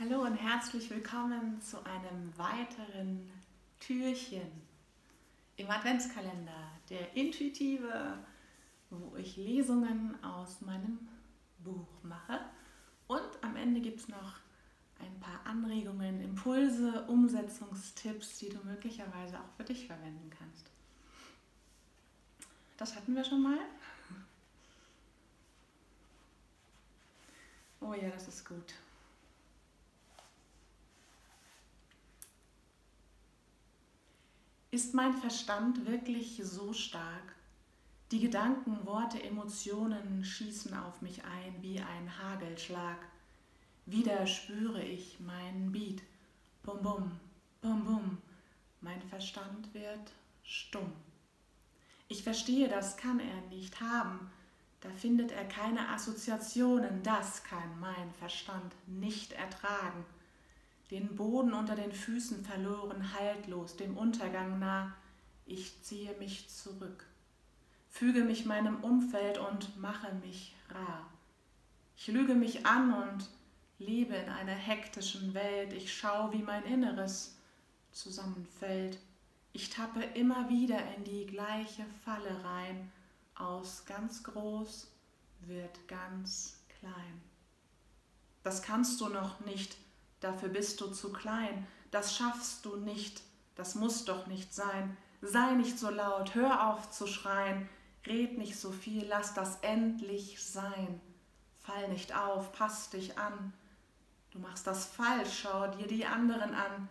Hallo und herzlich willkommen zu einem weiteren Türchen im Adventskalender, der intuitive, wo ich Lesungen aus meinem Buch mache. Und am Ende gibt es noch ein paar Anregungen, Impulse, Umsetzungstipps, die du möglicherweise auch für dich verwenden kannst. Das hatten wir schon mal. Oh ja, das ist gut. Ist mein Verstand wirklich so stark? Die Gedanken, Worte, Emotionen schießen auf mich ein wie ein Hagelschlag. Wieder spüre ich meinen Beat. Bum bum, bum bum. Mein Verstand wird stumm. Ich verstehe, das kann er nicht haben. Da findet er keine Assoziationen, das kann mein Verstand nicht ertragen den Boden unter den Füßen verloren, haltlos, dem Untergang nah. Ich ziehe mich zurück, füge mich meinem Umfeld und mache mich rar. Ich lüge mich an und lebe in einer hektischen Welt. Ich schaue, wie mein Inneres zusammenfällt. Ich tappe immer wieder in die gleiche Falle rein. Aus ganz groß wird ganz klein. Das kannst du noch nicht Dafür bist du zu klein. Das schaffst du nicht. Das muss doch nicht sein. Sei nicht so laut. Hör auf zu schreien. Red nicht so viel. Lass das endlich sein. Fall nicht auf. Pass dich an. Du machst das falsch. Schau dir die anderen an.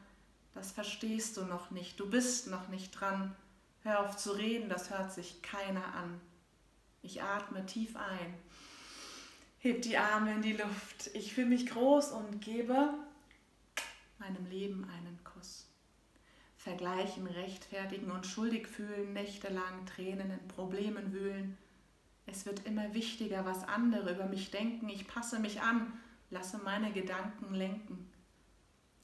Das verstehst du noch nicht. Du bist noch nicht dran. Hör auf zu reden. Das hört sich keiner an. Ich atme tief ein. Heb die Arme in die Luft. Ich fühle mich groß und gebe meinem Leben einen Kuss. Vergleichen, rechtfertigen und schuldig fühlen, nächtelang Tränen in Problemen wühlen. Es wird immer wichtiger, was andere über mich denken. Ich passe mich an, lasse meine Gedanken lenken.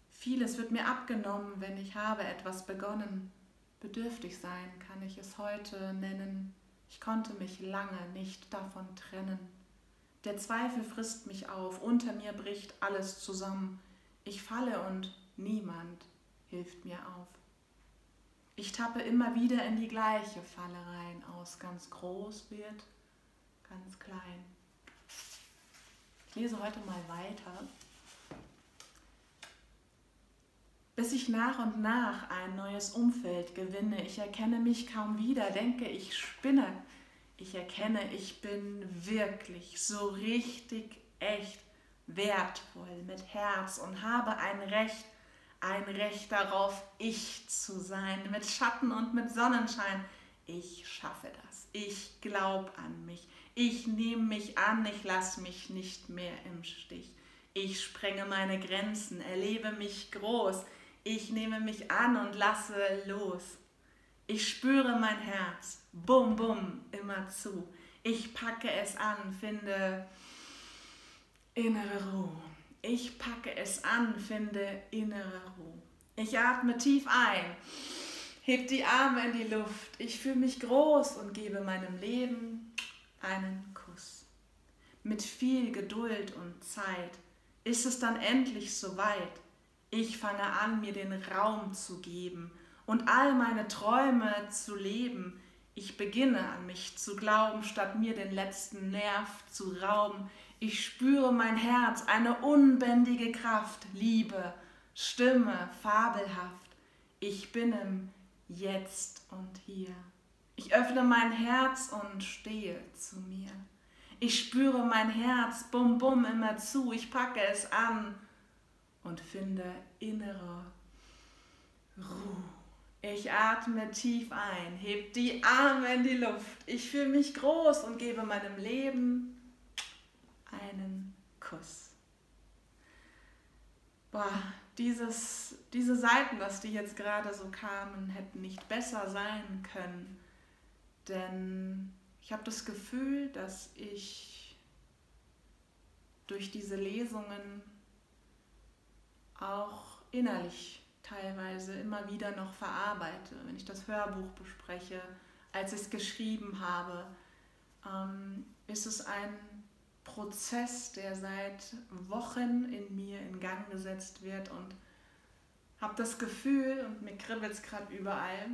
Vieles wird mir abgenommen, wenn ich habe etwas begonnen. Bedürftig sein kann ich es heute nennen. Ich konnte mich lange nicht davon trennen. Der Zweifel frisst mich auf, unter mir bricht alles zusammen. Ich falle und niemand hilft mir auf. Ich tappe immer wieder in die gleiche Falle rein. Aus ganz groß wird ganz klein. Ich lese heute mal weiter. Bis ich nach und nach ein neues Umfeld gewinne. Ich erkenne mich kaum wieder, denke, ich spinne. Ich erkenne, ich bin wirklich so richtig echt wertvoll, mit Herz und habe ein Recht, ein Recht darauf, ich zu sein, mit Schatten und mit Sonnenschein. Ich schaffe das. Ich glaube an mich. Ich nehme mich an. Ich lasse mich nicht mehr im Stich. Ich sprenge meine Grenzen, erlebe mich groß. Ich nehme mich an und lasse los. Ich spüre mein Herz, bum bum, immer zu. Ich packe es an, finde innere Ruhe. Ich packe es an, finde innere Ruhe. Ich atme tief ein, heb die Arme in die Luft. Ich fühle mich groß und gebe meinem Leben einen Kuss. Mit viel Geduld und Zeit ist es dann endlich soweit. Ich fange an, mir den Raum zu geben und all meine Träume zu leben. Ich beginne an mich zu glauben, statt mir den letzten Nerv zu rauben. Ich spüre mein Herz, eine unbändige Kraft, Liebe, Stimme, fabelhaft. Ich bin im Jetzt und hier. Ich öffne mein Herz und stehe zu mir. Ich spüre mein Herz, bum bum immer zu. Ich packe es an und finde innere Ruhe. Ich atme tief ein, heb die Arme in die Luft. Ich fühle mich groß und gebe meinem Leben einen Kuss. Boah, dieses, diese Seiten, dass die jetzt gerade so kamen, hätten nicht besser sein können. Denn ich habe das Gefühl, dass ich durch diese Lesungen auch innerlich teilweise immer wieder noch verarbeite, wenn ich das Hörbuch bespreche, als ich es geschrieben habe, ähm, ist es ein Prozess, der seit Wochen in mir in Gang angesetzt wird und habe das Gefühl, und mir kribbelt es gerade überall,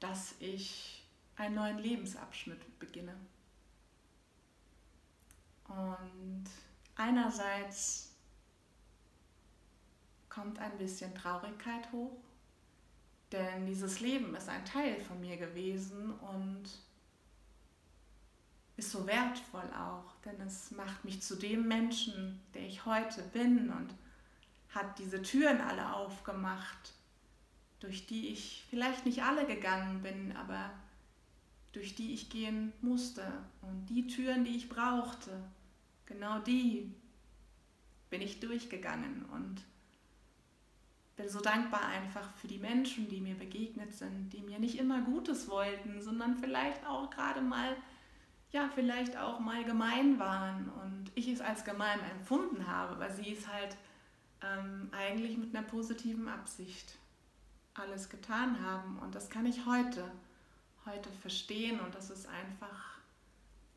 dass ich einen neuen Lebensabschnitt beginne. Und einerseits kommt ein bisschen Traurigkeit hoch, denn dieses Leben ist ein Teil von mir gewesen und ist so wertvoll auch, denn es macht mich zu dem Menschen, der ich heute bin und hat diese Türen alle aufgemacht, durch die ich vielleicht nicht alle gegangen bin, aber durch die ich gehen musste. Und die Türen, die ich brauchte, genau die bin ich durchgegangen und bin so dankbar einfach für die Menschen, die mir begegnet sind, die mir nicht immer Gutes wollten, sondern vielleicht auch gerade mal, ja, vielleicht auch mal gemein waren und ich es als gemein empfunden habe, weil sie es halt ähm, eigentlich mit einer positiven Absicht alles getan haben. Und das kann ich heute, heute verstehen und das ist einfach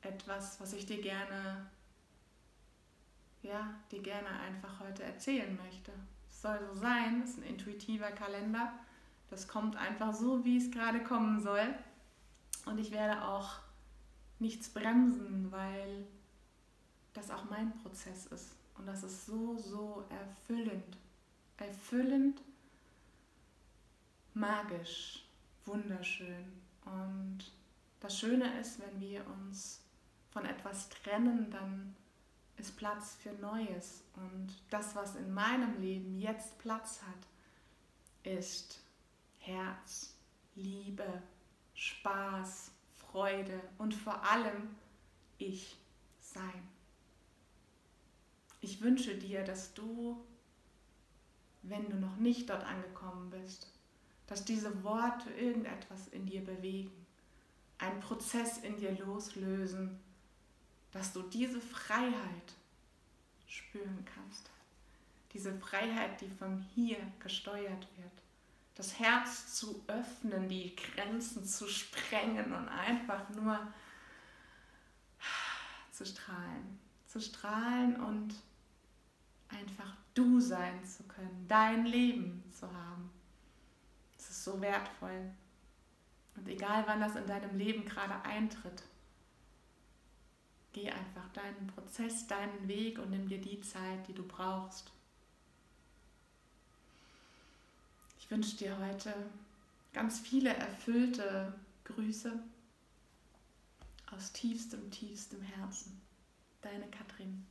etwas, was ich dir gerne, ja, dir gerne einfach heute erzählen möchte. Es soll so sein, es ist ein intuitiver Kalender. Das kommt einfach so, wie es gerade kommen soll. Und ich werde auch nichts bremsen, weil das auch mein Prozess ist. Und das ist so, so erfüllend. Erfüllend, magisch, wunderschön. Und das Schöne ist, wenn wir uns von etwas trennen, dann ist Platz für Neues. Und das, was in meinem Leben jetzt Platz hat, ist Herz, Liebe, Spaß, Freude und vor allem ich sein. Ich wünsche dir, dass du, wenn du noch nicht dort angekommen bist, dass diese Worte irgendetwas in dir bewegen, einen Prozess in dir loslösen, dass du diese Freiheit spüren kannst. Diese Freiheit, die von hier gesteuert wird. Das Herz zu öffnen, die Grenzen zu sprengen und einfach nur zu strahlen. Zu strahlen und einfach du sein zu können, dein Leben zu haben. Es ist so wertvoll. Und egal wann das in deinem Leben gerade eintritt, geh einfach deinen Prozess, deinen Weg und nimm dir die Zeit, die du brauchst. Ich wünsche dir heute ganz viele erfüllte Grüße aus tiefstem, tiefstem Herzen. Deine Katrin.